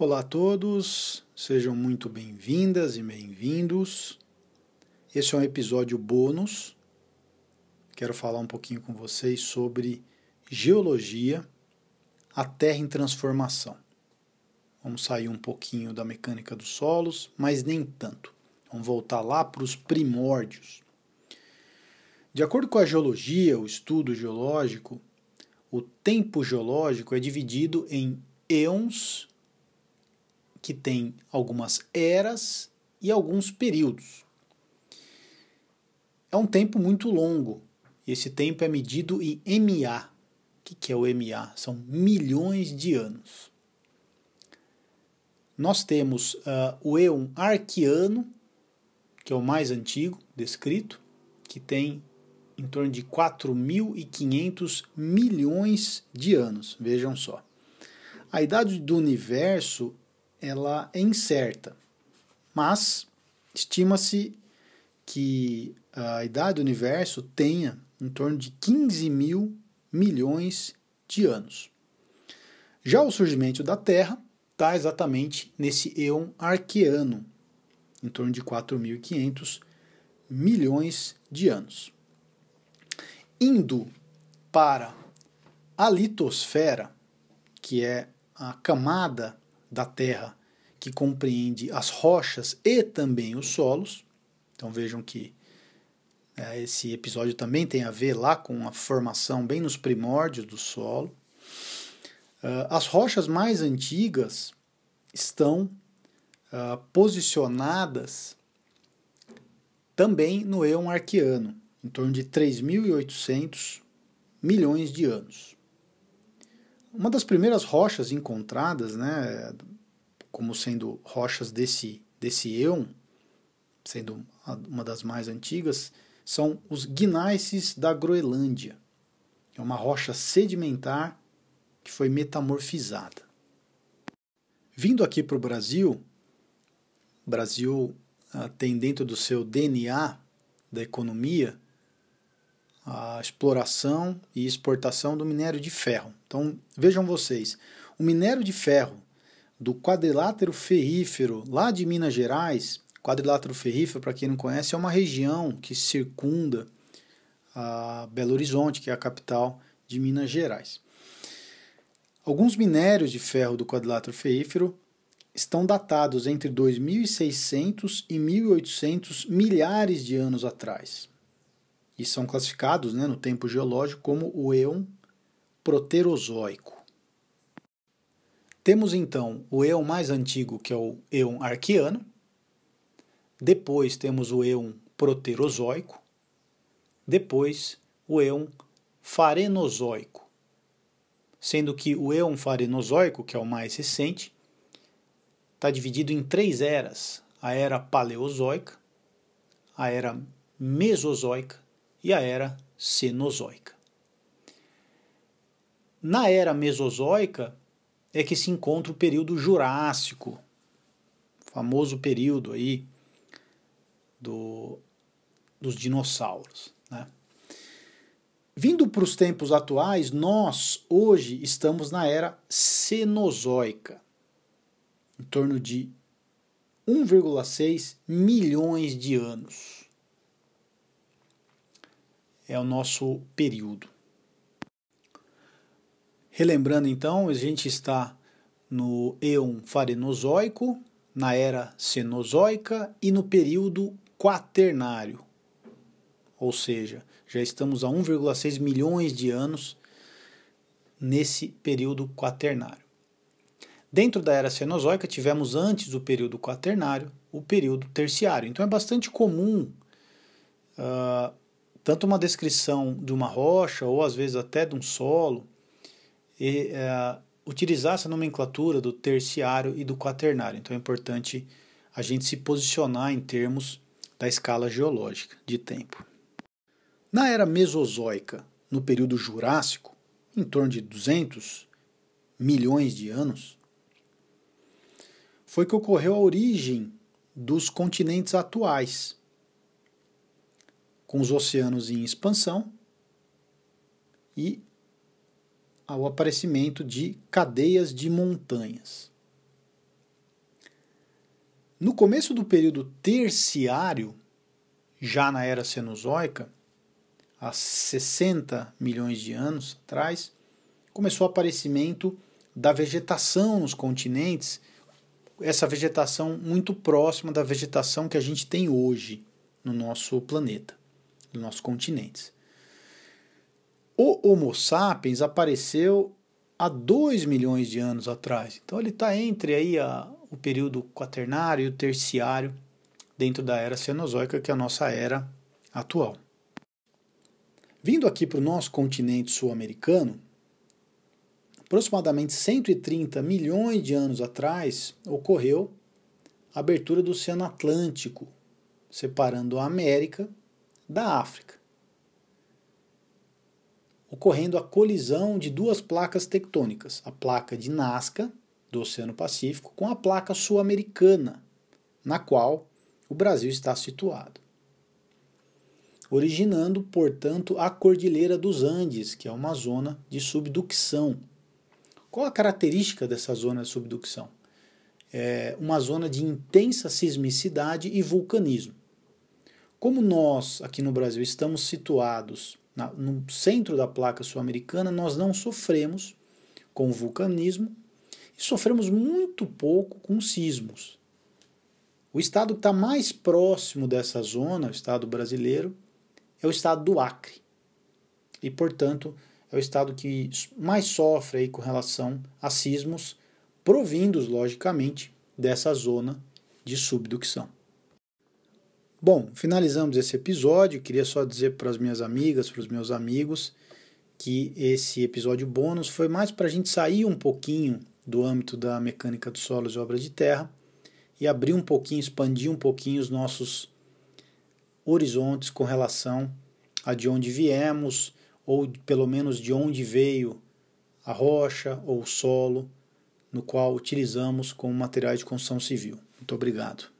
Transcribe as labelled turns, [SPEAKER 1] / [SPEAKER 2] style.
[SPEAKER 1] Olá a todos, sejam muito bem-vindas e bem-vindos. Esse é um episódio bônus. Quero falar um pouquinho com vocês sobre geologia, a Terra em transformação. Vamos sair um pouquinho da mecânica dos solos, mas nem tanto. Vamos voltar lá para os primórdios. De acordo com a geologia, o estudo geológico, o tempo geológico é dividido em eons, que tem algumas eras e alguns períodos. É um tempo muito longo. Esse tempo é medido em MA. O que é o MA? São milhões de anos. Nós temos uh, o Eon Arqueano, que é o mais antigo descrito, que tem em torno de 4.500 milhões de anos. Vejam só. A idade do universo ela é incerta, mas estima-se que a idade do universo tenha em torno de 15 mil milhões de anos. Já o surgimento da Terra está exatamente nesse eon arqueano, em torno de 4.500 milhões de anos. Indo para a litosfera, que é a camada da Terra que compreende as rochas e também os solos. Então vejam que é, esse episódio também tem a ver lá com a formação bem nos primórdios do solo. Uh, as rochas mais antigas estão uh, posicionadas também no Eon Arqueano, em torno de 3.800 milhões de anos. Uma das primeiras rochas encontradas, né, como sendo rochas desse, desse eon, sendo uma das mais antigas, são os gneiss da Groenlândia. É uma rocha sedimentar que foi metamorfizada. Vindo aqui para o Brasil, o Brasil ah, tem dentro do seu DNA da economia a exploração e exportação do minério de ferro. Então, vejam vocês, o minério de ferro do quadrilátero ferrífero lá de Minas Gerais, quadrilátero ferrífero, para quem não conhece, é uma região que circunda a Belo Horizonte, que é a capital de Minas Gerais. Alguns minérios de ferro do quadrilátero ferrífero estão datados entre 2600 e 1800 milhares de anos atrás e são classificados né, no tempo geológico como o Eon Proterozoico. Temos então o Eon mais antigo, que é o Eon Arqueano. Depois temos o Eon Proterozoico. Depois o Eon Farenozoico. Sendo que o Eon Farenozoico, que é o mais recente, está dividido em três eras: a era Paleozoica, a era Mesozoica e a era Cenozoica. Na era Mesozoica é que se encontra o período Jurássico, famoso período aí do, dos dinossauros. Né? Vindo para os tempos atuais, nós hoje estamos na era Cenozoica, em torno de 1,6 milhões de anos é o nosso período. Relembrando então, a gente está no Eon Farenozoico, na era Cenozoica e no período Quaternário. Ou seja, já estamos a 1,6 milhões de anos nesse período Quaternário. Dentro da era Cenozoica, tivemos antes do período Quaternário o período Terciário. Então é bastante comum uh, tanto uma descrição de uma rocha ou às vezes até de um solo, e, é, utilizar essa nomenclatura do terciário e do quaternário. Então é importante a gente se posicionar em termos da escala geológica de tempo. Na era Mesozoica, no período Jurássico, em torno de 200 milhões de anos, foi que ocorreu a origem dos continentes atuais, com os oceanos em expansão e ao aparecimento de cadeias de montanhas. No começo do período terciário, já na era Cenozoica, há 60 milhões de anos atrás, começou o aparecimento da vegetação nos continentes, essa vegetação muito próxima da vegetação que a gente tem hoje no nosso planeta, nos nossos continentes. O Homo sapiens apareceu há 2 milhões de anos atrás. Então ele está entre aí a, o período quaternário e o terciário dentro da era Cenozoica, que é a nossa era atual. Vindo aqui para o nosso continente sul-americano, aproximadamente 130 milhões de anos atrás, ocorreu a abertura do Oceano Atlântico, separando a América da África, ocorrendo a colisão de duas placas tectônicas, a placa de Nazca, do Oceano Pacífico, com a placa sul-americana, na qual o Brasil está situado. Originando, portanto, a Cordilheira dos Andes, que é uma zona de subducção. Qual a característica dessa zona de subducção? É uma zona de intensa sismicidade e vulcanismo. Como nós, aqui no Brasil, estamos situados na, no centro da placa sul-americana, nós não sofremos com vulcanismo e sofremos muito pouco com sismos. O estado que está mais próximo dessa zona, o estado brasileiro, é o estado do Acre. E, portanto, é o estado que mais sofre aí com relação a sismos, provindos, logicamente, dessa zona de subducção. Bom, finalizamos esse episódio. Queria só dizer para as minhas amigas, para os meus amigos, que esse episódio bônus foi mais para a gente sair um pouquinho do âmbito da mecânica dos solos e obras de terra e abrir um pouquinho, expandir um pouquinho os nossos horizontes com relação a de onde viemos, ou pelo menos de onde veio a rocha ou o solo no qual utilizamos como materiais de construção civil. Muito obrigado.